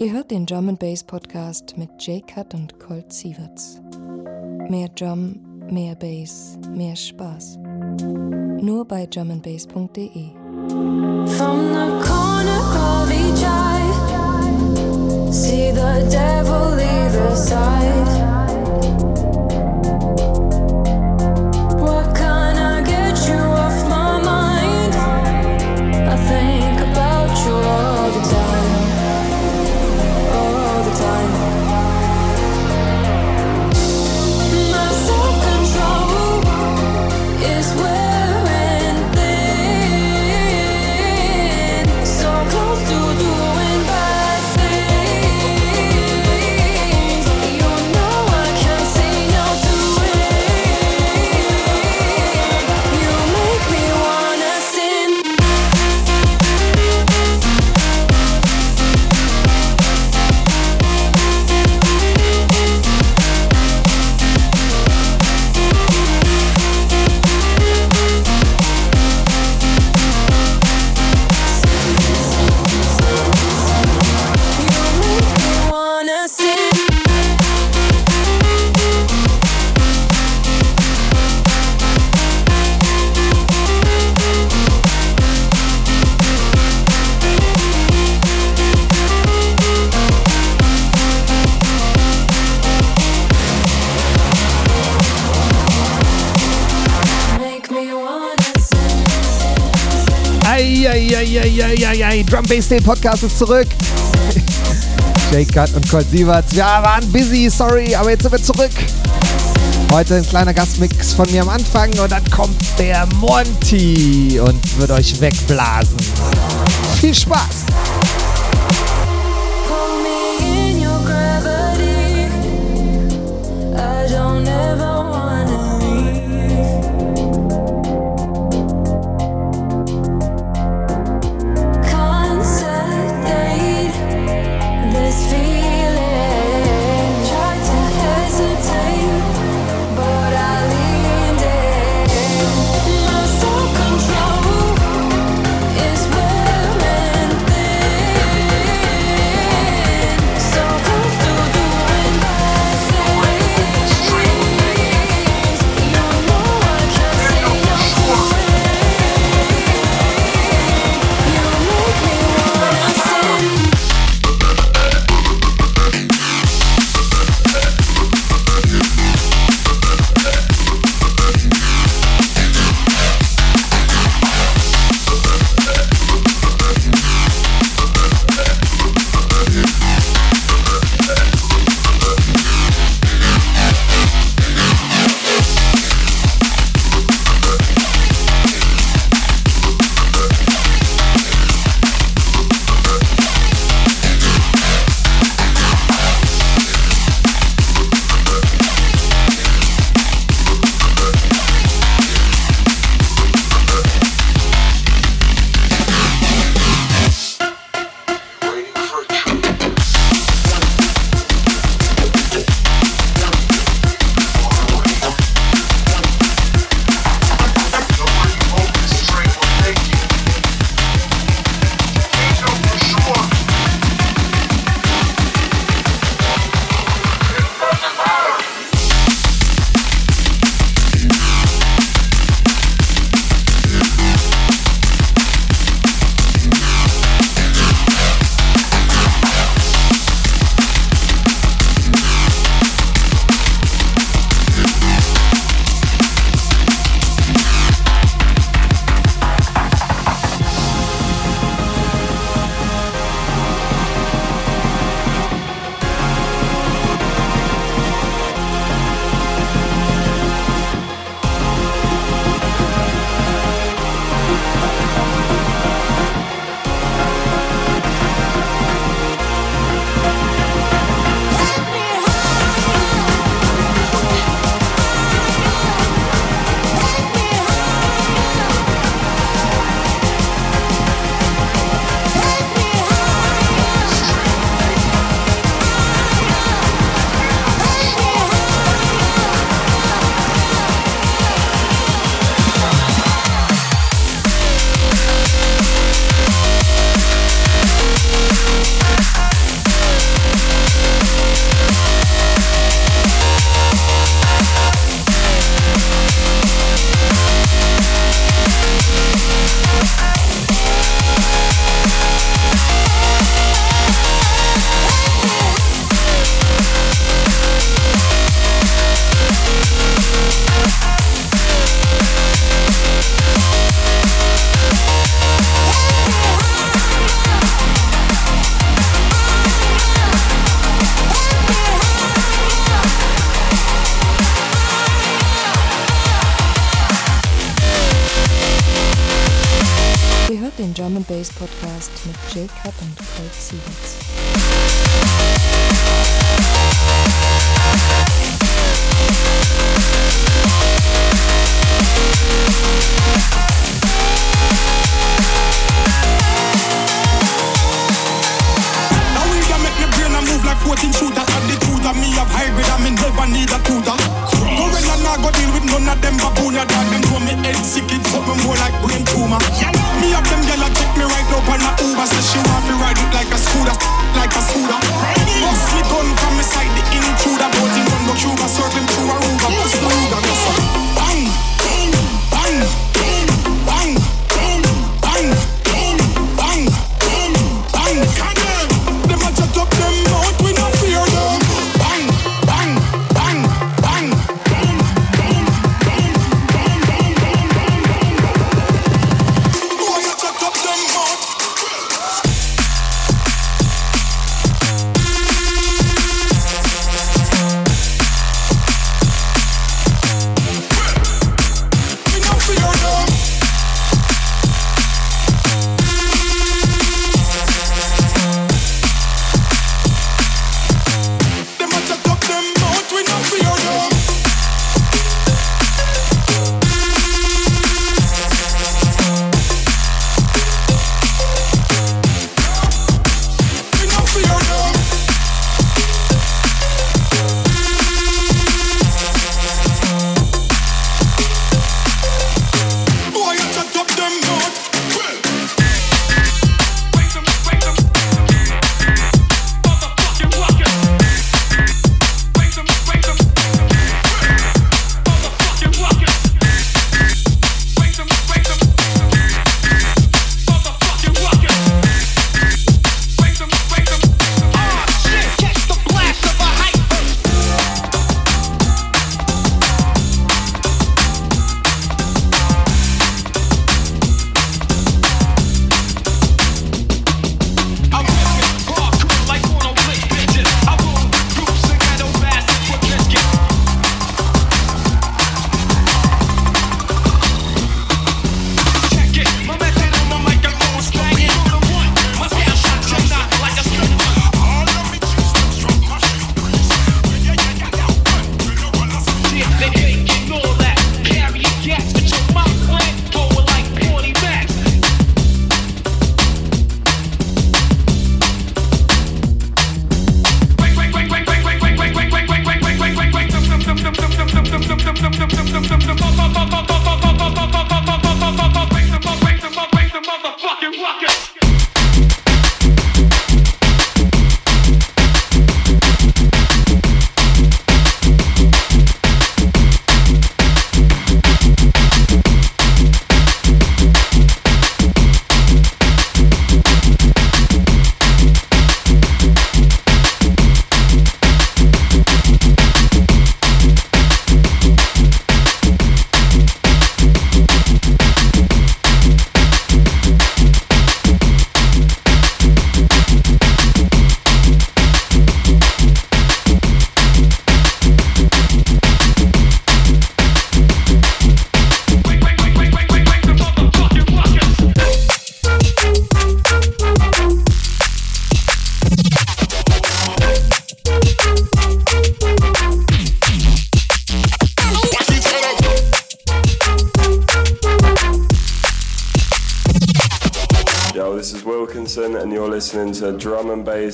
Ihr hört den Drum Bass Podcast mit Jay Cut und Colt Sieverts. Mehr Drum, mehr Bass, mehr Spaß. Nur bei drumandbass.de. From the corner of each eye, see the devil either side. Day Podcast ist zurück. Jake Cut und Colt Sieverts. Wir waren busy, sorry, aber jetzt sind wir zurück. Heute ein kleiner Gastmix von mir am Anfang und dann kommt der Monty und wird euch wegblasen. Viel Spaß! Bass Podcast mit Jay Cut und Colt Sievers. Now we can make me brain move like 14 shooter At the of me have high grade and me never need a tutor. Gorilla nah go deal with none of them baboon ya dog Them know me head sick it something more like brain tumor. Me have them gyal a take me right up on a Uber. Say she want me ride it like a scooter Like a scooter. Bust me gun from me side the intruder. Boat in on the Cuba circling through Aruba. The Ruger go so Bang Bang Bang Bang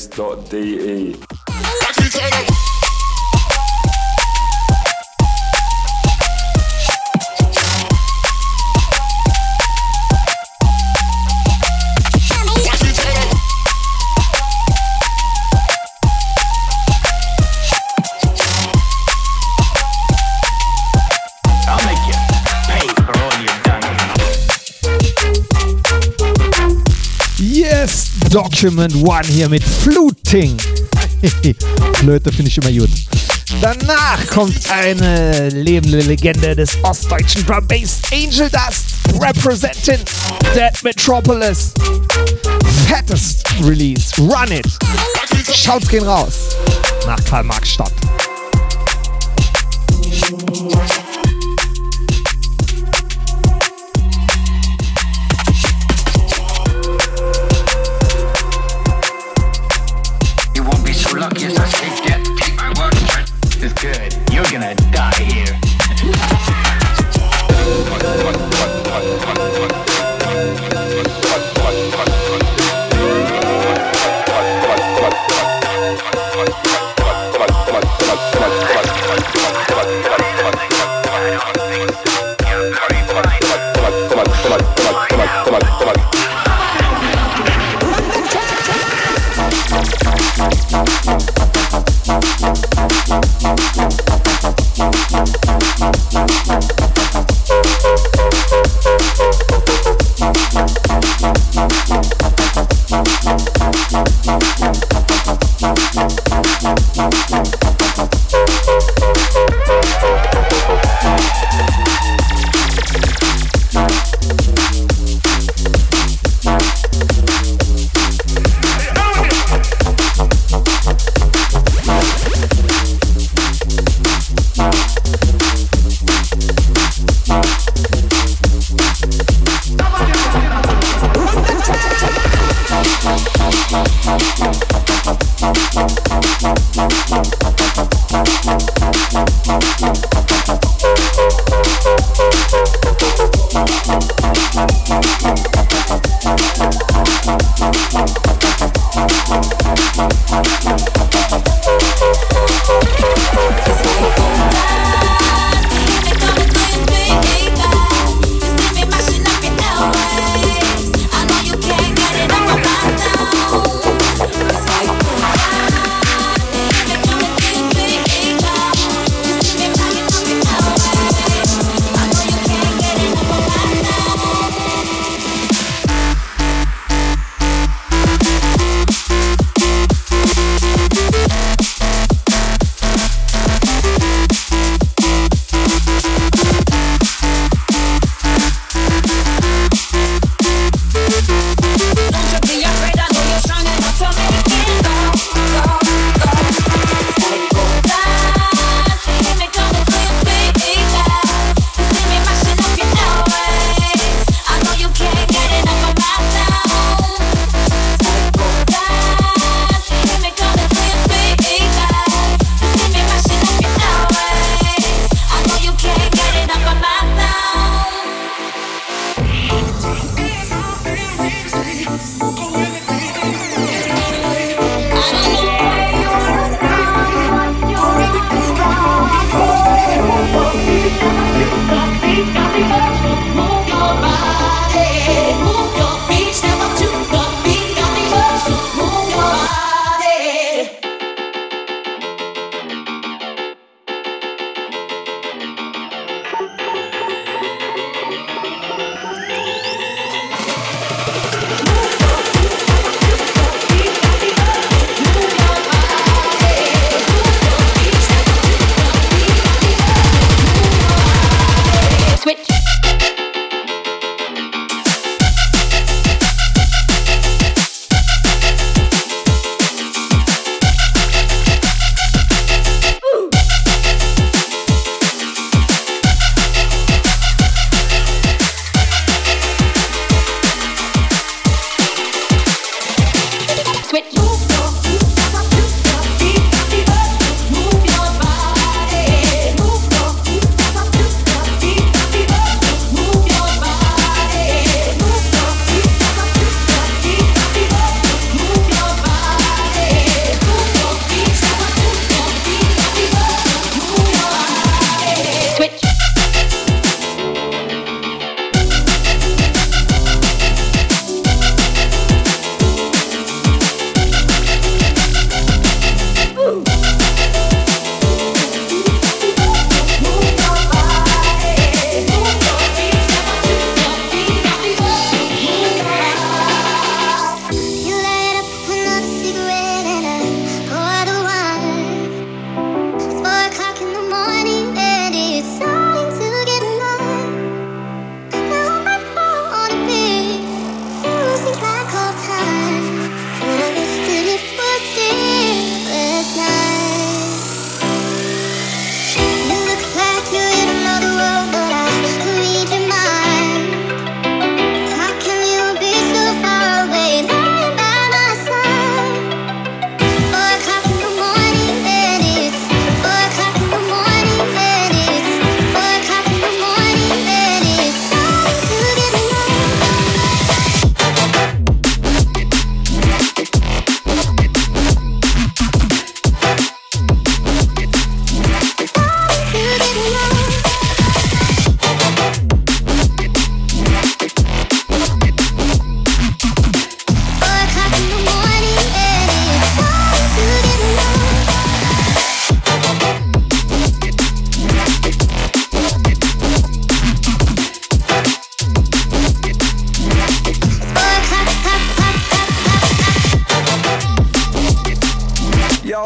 drumandbass.de. Document One hier mit Fluting. Flöte finde ich immer gut. Danach kommt eine lebende Legende des ostdeutschen Drum Bass Angel Dust representing Dead Metropolis. Fettest Release, Run It. Schaut's gehen raus. Nach Karl-Marx-Stadt.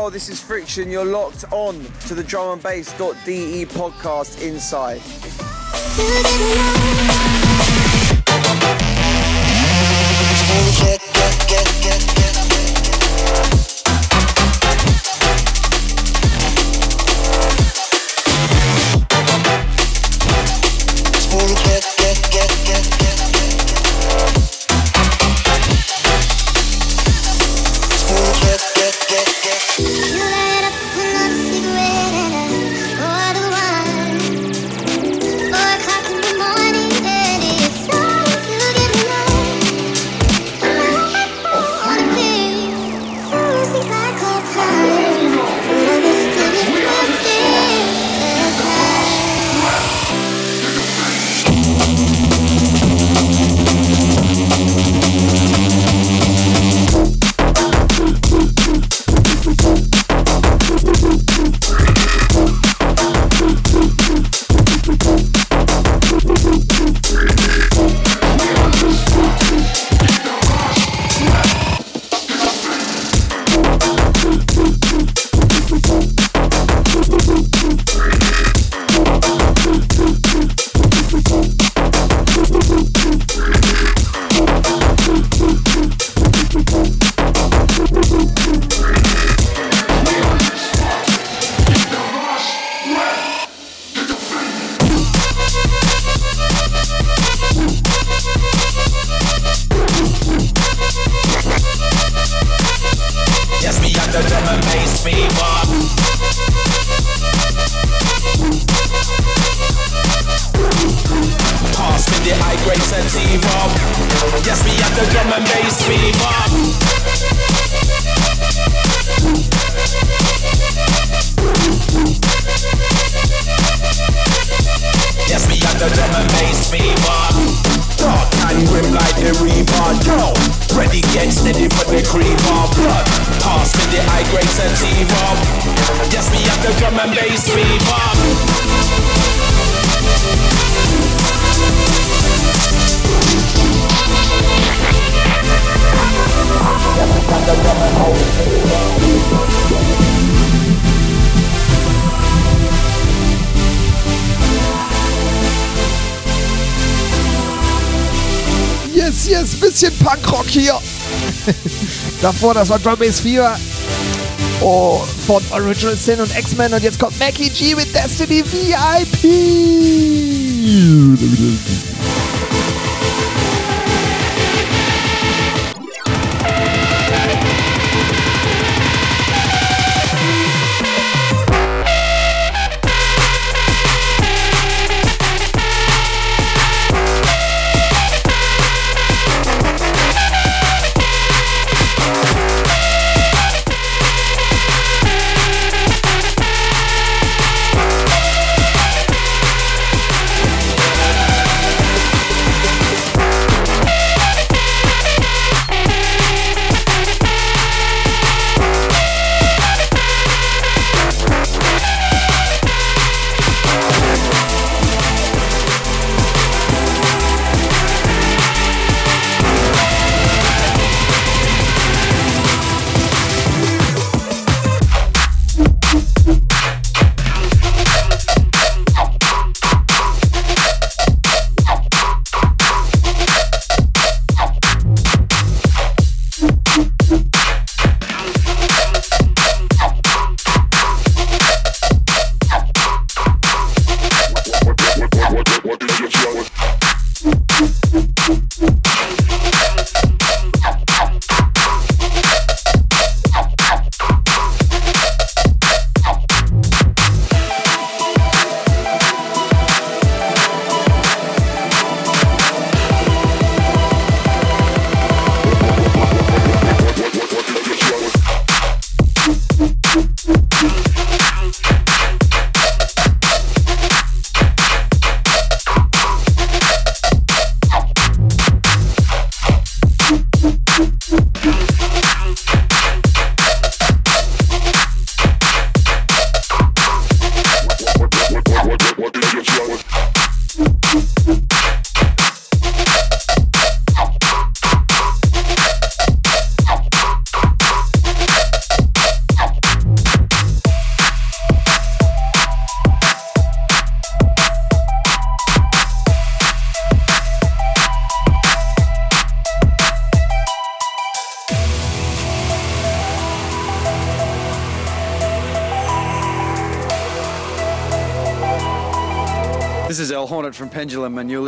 Oh, this is Friction. You're locked on to the drum and bass.de podcast inside. Davor, das war Drum Bass 4 oh, von Original Sin und X-Men und jetzt kommt Mackie G mit Destiny VIP.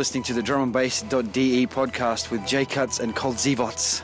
listening to the drumandbass.de podcast with J Cuts and Kolt Siewerts.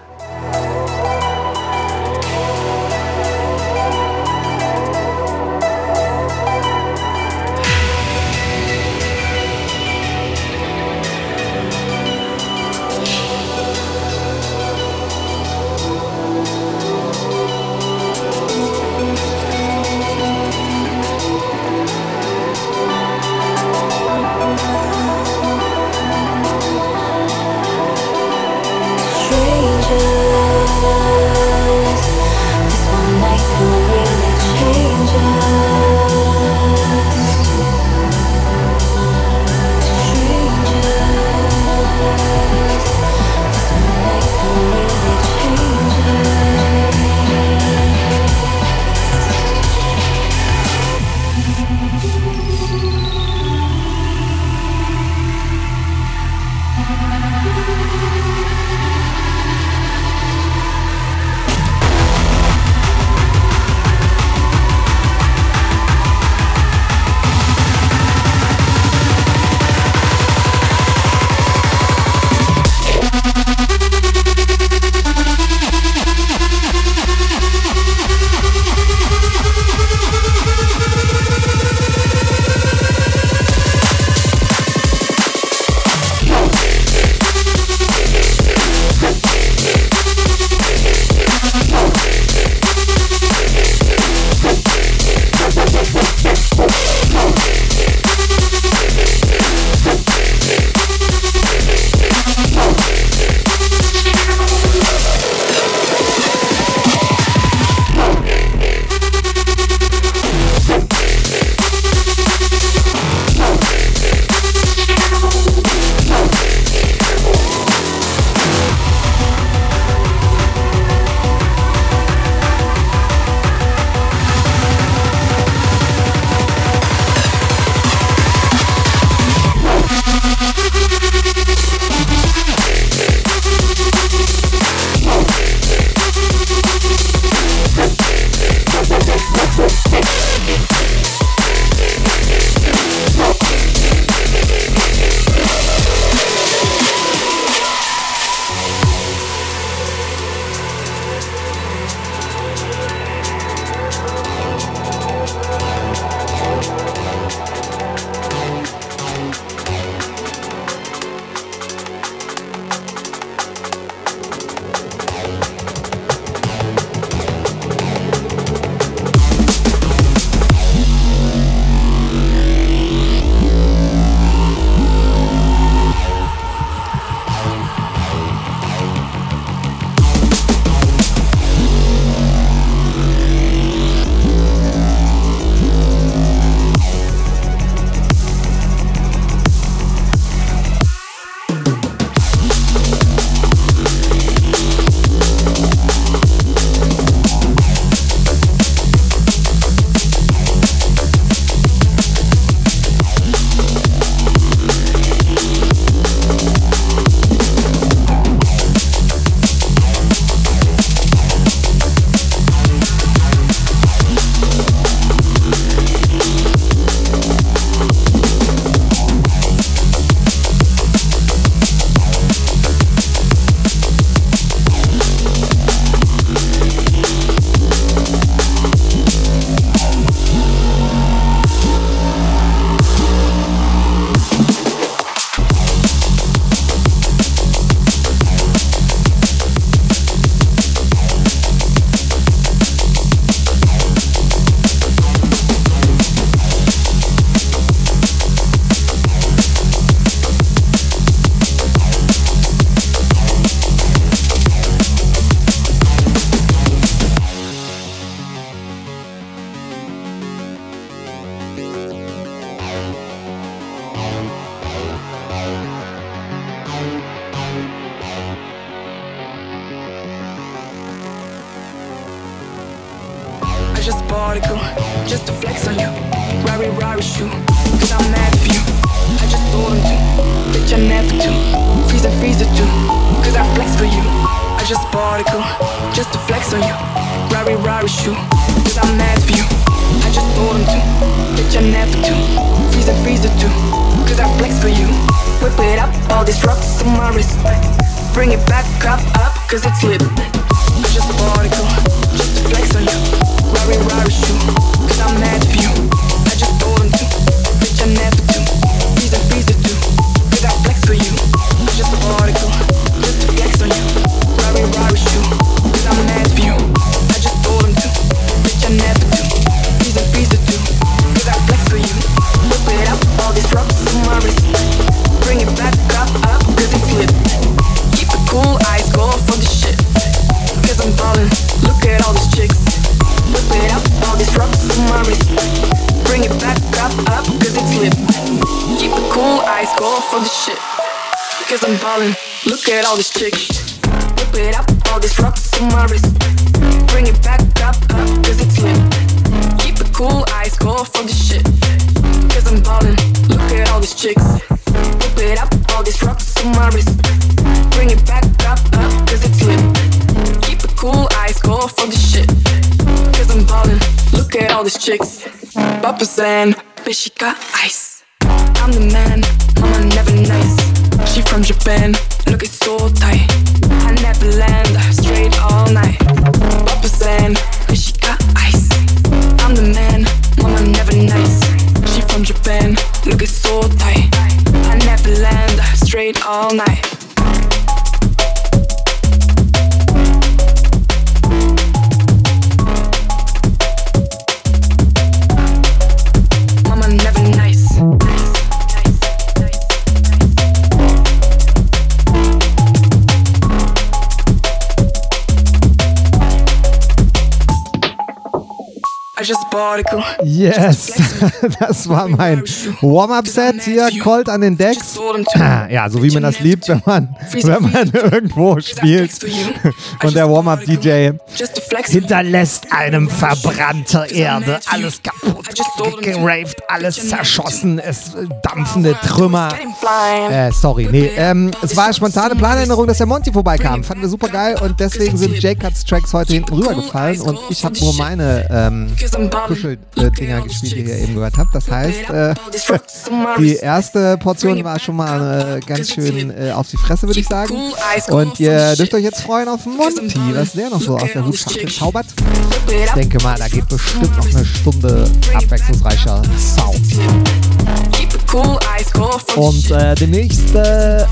For the shit. Cause I'm ballin', look at all these chicks. Whip it up, all these rocks on my wrist. Bring it back up, up, cause it's lit. Keep it cool, eyes go for the shit. Cause I'm ballin', look at all these chicks. Whip it up, all these rocks on my wrist. Bring it back up, up, cause it's lit. Keep it cool, eyes go for the shit. Cause I'm ballin', look at all these chicks. Papa's and bitch, she got ice. I'm the man, mama never nice. She from Japan, look it's so tight. I never land, straight all night. Papa's and bitch, she got ice. I'm the man, mama never nice. She from Japan, look it's so tight. I never land, straight all night. Yes, das war mein Warm-Up-Set hier, Colt an den Decks. Ja, so wie man das liebt, wenn man, wenn man irgendwo spielt. und der Warm-Up-DJ hinterlässt einem verbrannte Erde, alles kaputt, geraved, alles zerschossen, es dampfende Trümmer. Äh, sorry, nee, ähm, es war eine spontane Planänderung, dass der Monty vorbeikam. Fanden wir super geil und deswegen sind J-Cuts Tracks heute hinten rübergefallen und ich habe nur meine ähm, Kuschel-Dinger gespielt, die ihr eben gehört habt. Das heißt, äh, die erste Portion war schon mal äh, ganz schön äh, auf die Fresse, würde ich sagen. Und ihr dürft euch jetzt freuen auf Monty, was der noch so aus der Hutschachtel zaubert. Ich denke mal, da geht bestimmt noch eine Stunde abwechslungsreicher Sound. Und äh, demnächst äh,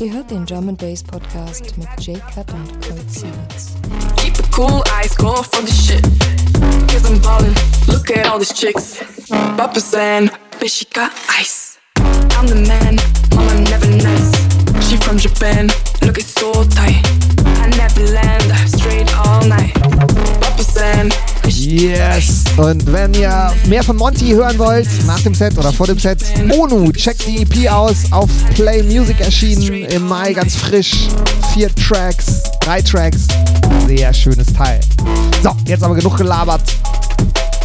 Ihr hört den Drum Bass Podcast mit J-Cut und Colt Sieverts. Cool, eyes go for the shit. Cause I'm ballin', look at all these chicks. Papa's and bitch, she got ice. I'm the man, mama never nice. She from Japan, look it's so tight. Yes! Und wenn ihr mehr von Monty hören wollt, nach dem Set oder vor dem Set, ONU, checkt die EP aus, auf Play Music erschienen im Mai, ganz frisch. Vier Tracks, drei Tracks, sehr schönes Teil. So, jetzt aber genug gelabert.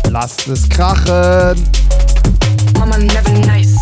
Lasst es krachen. Mama never nice.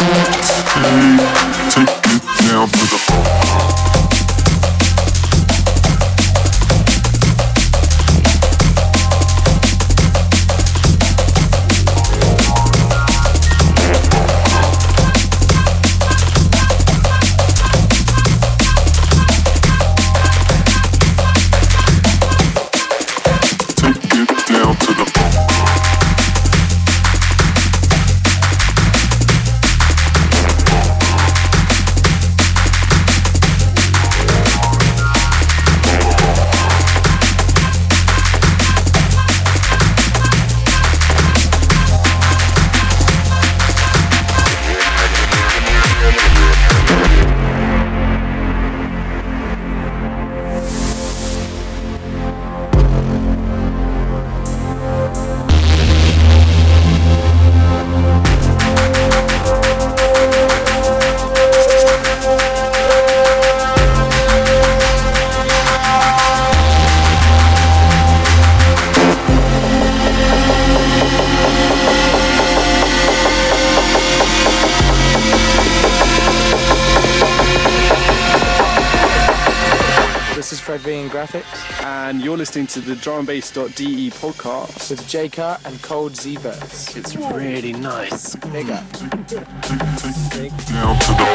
Take it down to the bone. Listening to the drumandbass.de podcast. With J and Kolt Siewerts. It's really nice. Big up. Down to the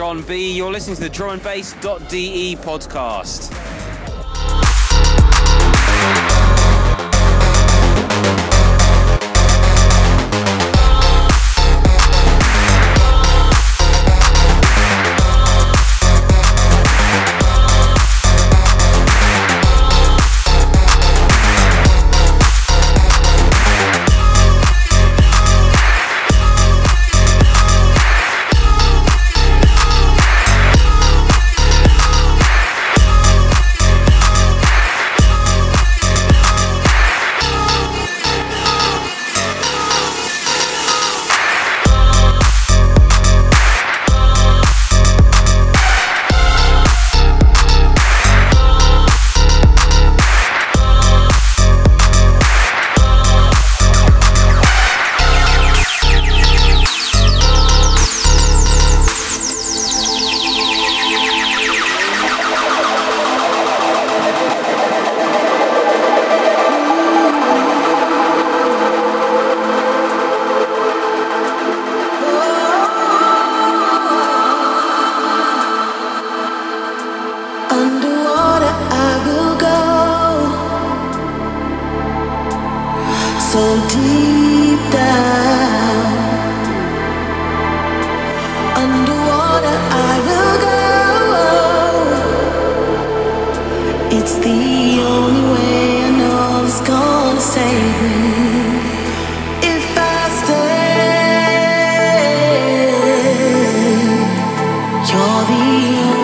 John B. You're listening to the Drum and Bass.de podcast. all the years.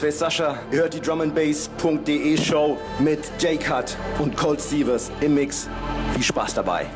Bassface Sascha. Hört die drumandbass.de Show mit J-Cut und Cold Stevens im Mix. Viel Spaß dabei.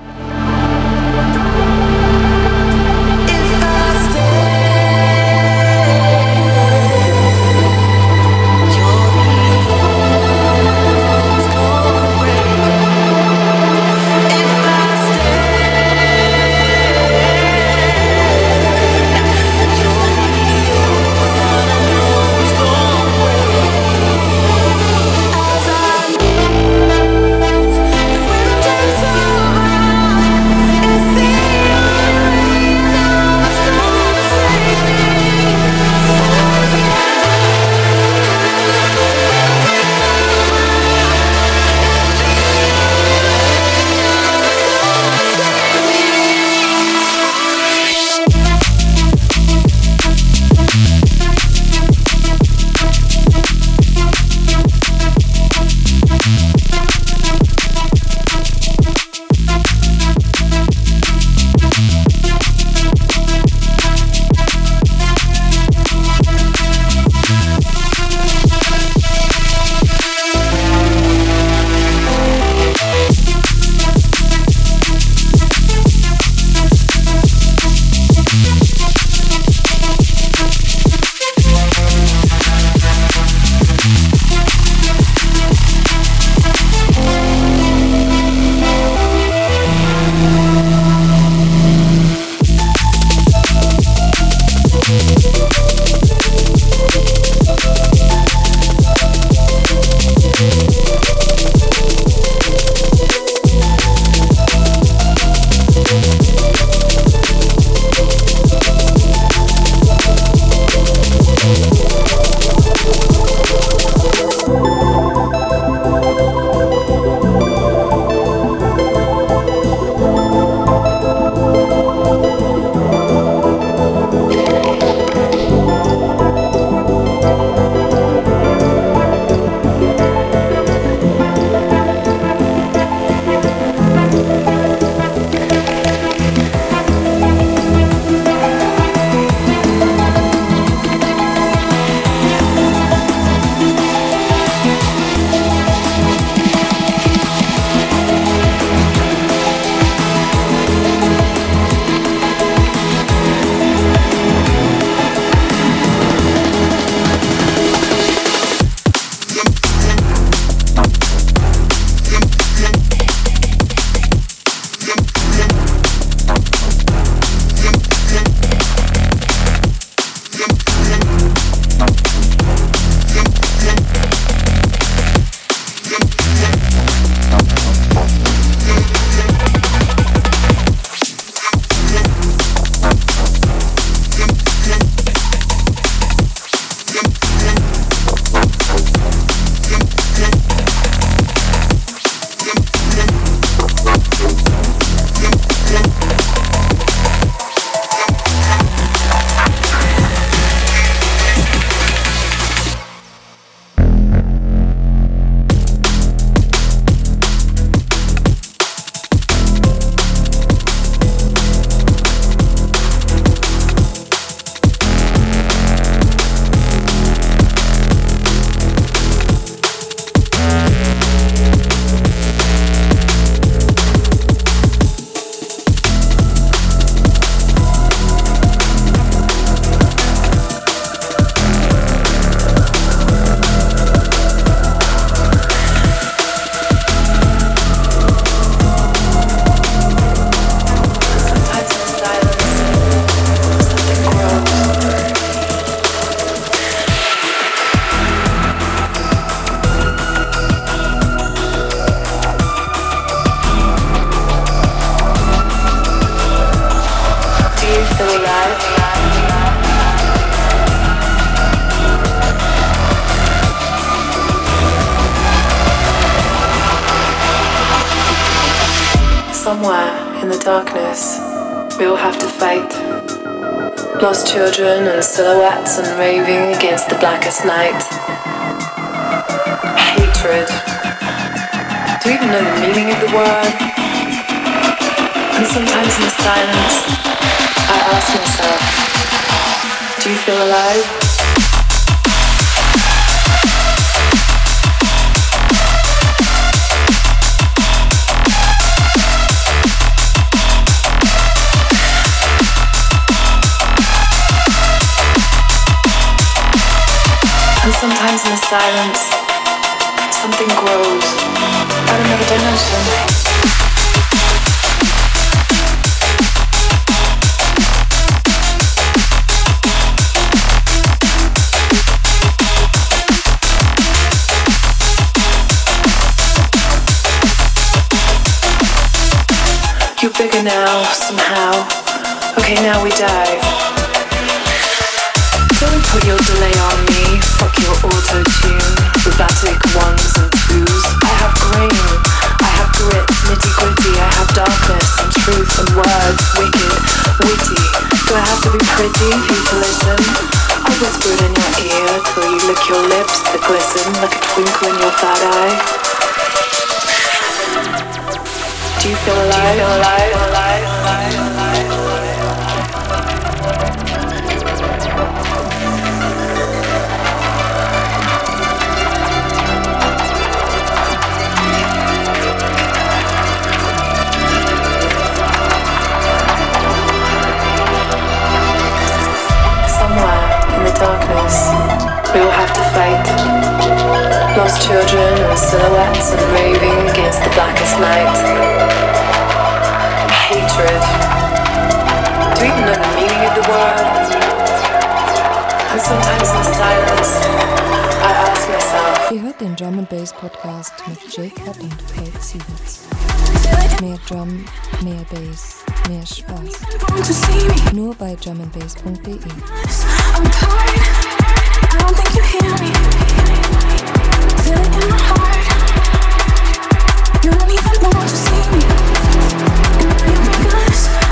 Night. Hatred. Do you even know the meaning of the word? And sometimes in the silence, I ask myself, Do you feel alive? Silence, something grows out of another dimension. You're bigger now, somehow. Okay, now we dive. Don't put your delay on me. Do I have to be pretty listen? I whisper in your ear till you lick your lips that glisten, like twinkle in your fat eye. Do you feel alive? Do you feel alive? alive? alive? alive? Lost children and silhouettes and raving against the blackest night. Hatred. Do you even know the meaning of the word? And sometimes in silence, I ask myself. Ihr hört den Drum and Bass Podcast mit Jaycut und Kolt Siewerts. Mehr Drum, mehr Bass, mehr Spaß. Nur bei drumandbass.de. I'm tired. I don't think you hear me. Feel it in my heart. You don't even want to see me. And you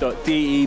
Drum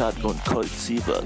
Burkhardt und Colt Sieber.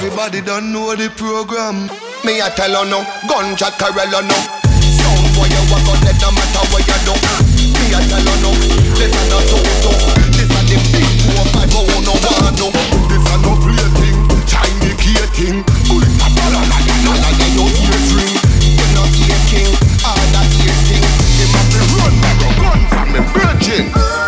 Everybody don't know the program. Me a tell her no, gunshot carrel no. Sound boy you walk out, let no matter what you do. Me a tell her no, this a no toto. This a the big four five oh no one no. This a no plaything, Chinese gating. Bullet a ball a la la la la no ears ring. You no king. all that ears thing. Him a be run, run from the virgin.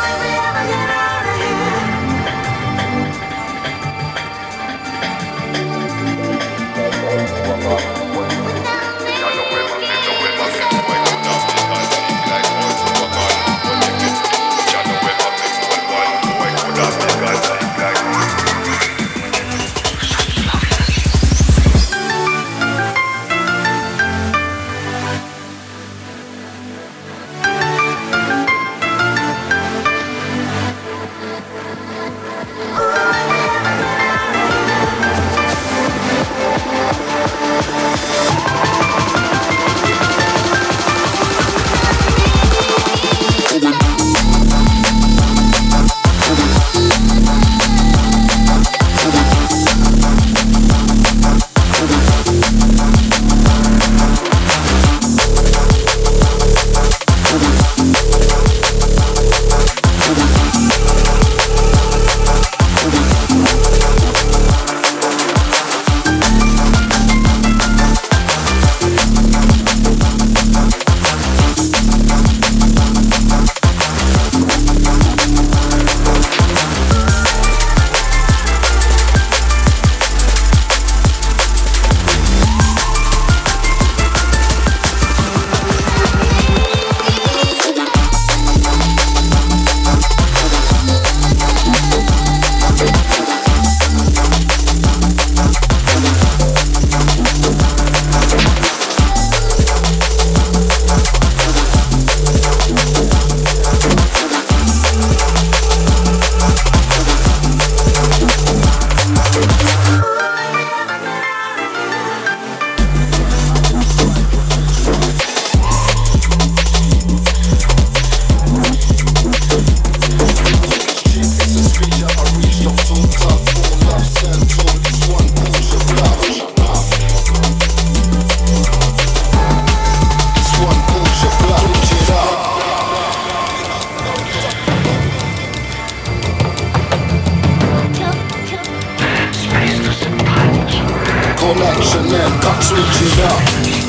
Collection and cut switch it up.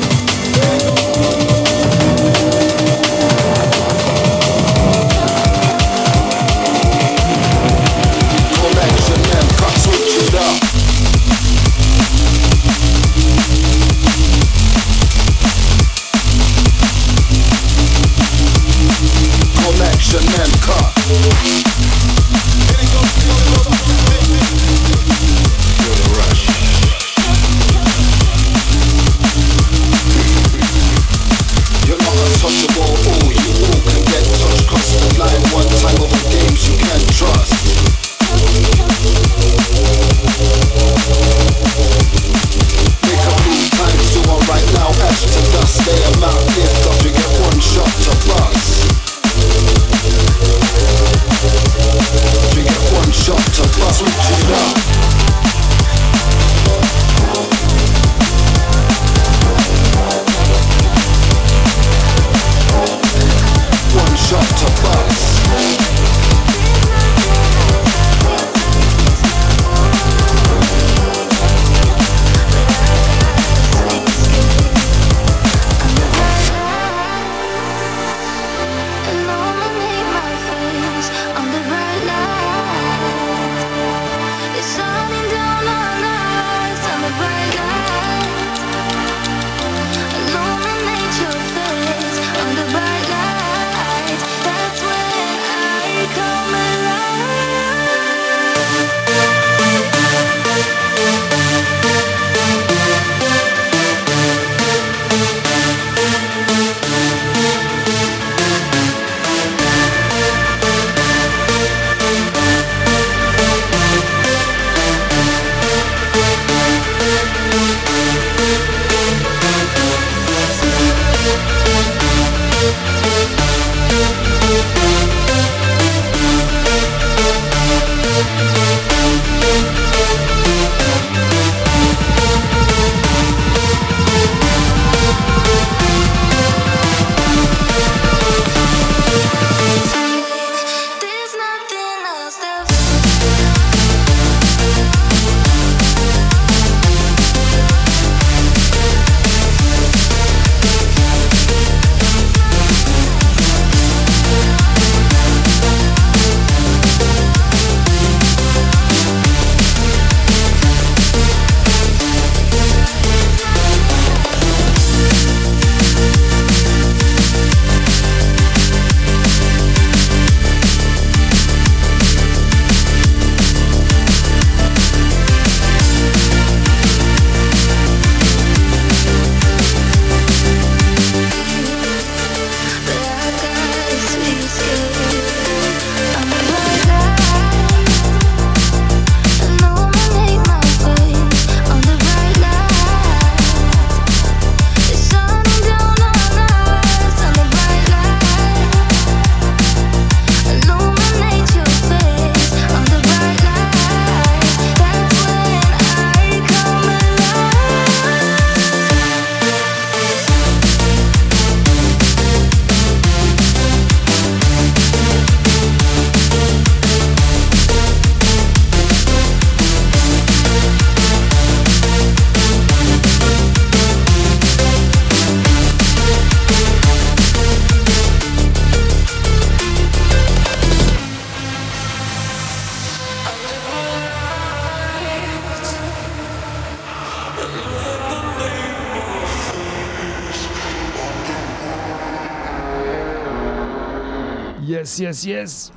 Yes, yes, yes.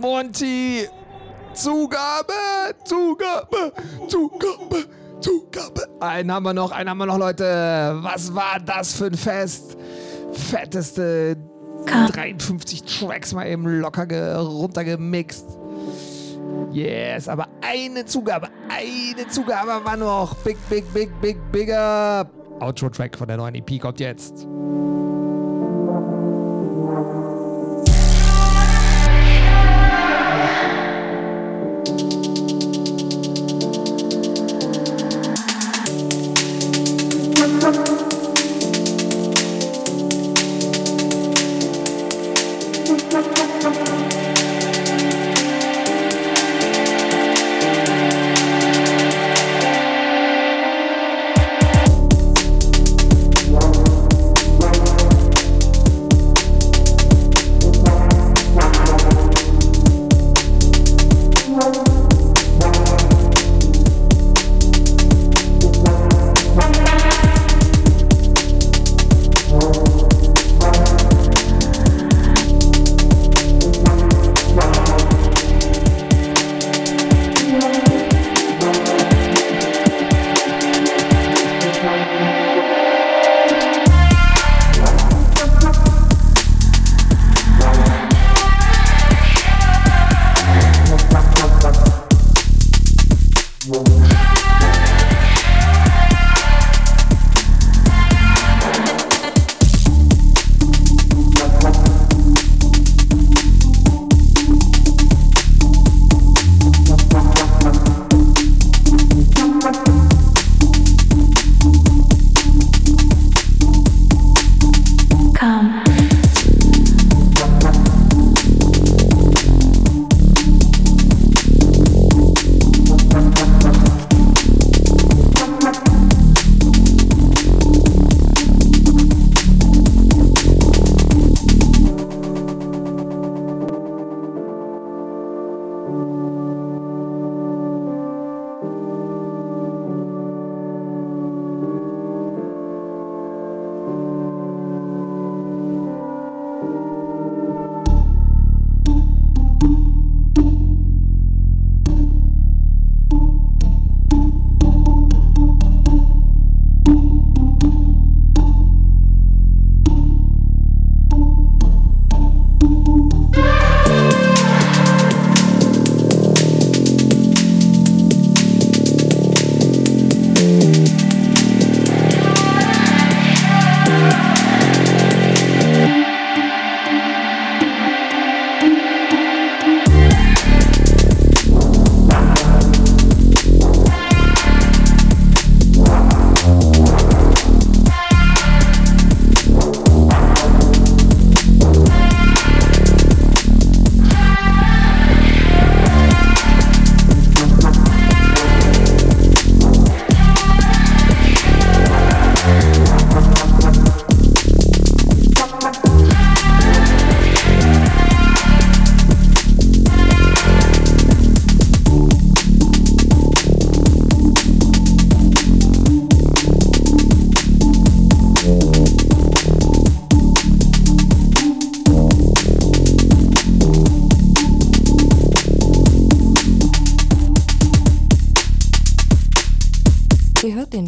Monty! Zugabe! Zugabe! Zugabe! Zugabe! Einen haben wir noch, einen haben wir noch, Leute. Was war das für ein Fest? Fetteste 53 Tracks mal eben locker ge- runtergemixt. Yes, aber eine Zugabe, eine Zugabe war noch. Big, big, big, big, bigger. Outro-Track von der neuen EP kommt jetzt.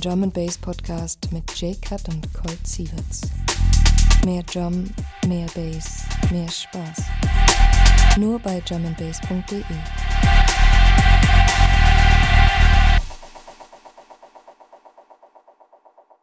Drum and Bass Podcast mit Jay Cut und Colt Sieverts. Mehr Drum, mehr Bass, mehr Spaß. Nur bei drumandbass.de.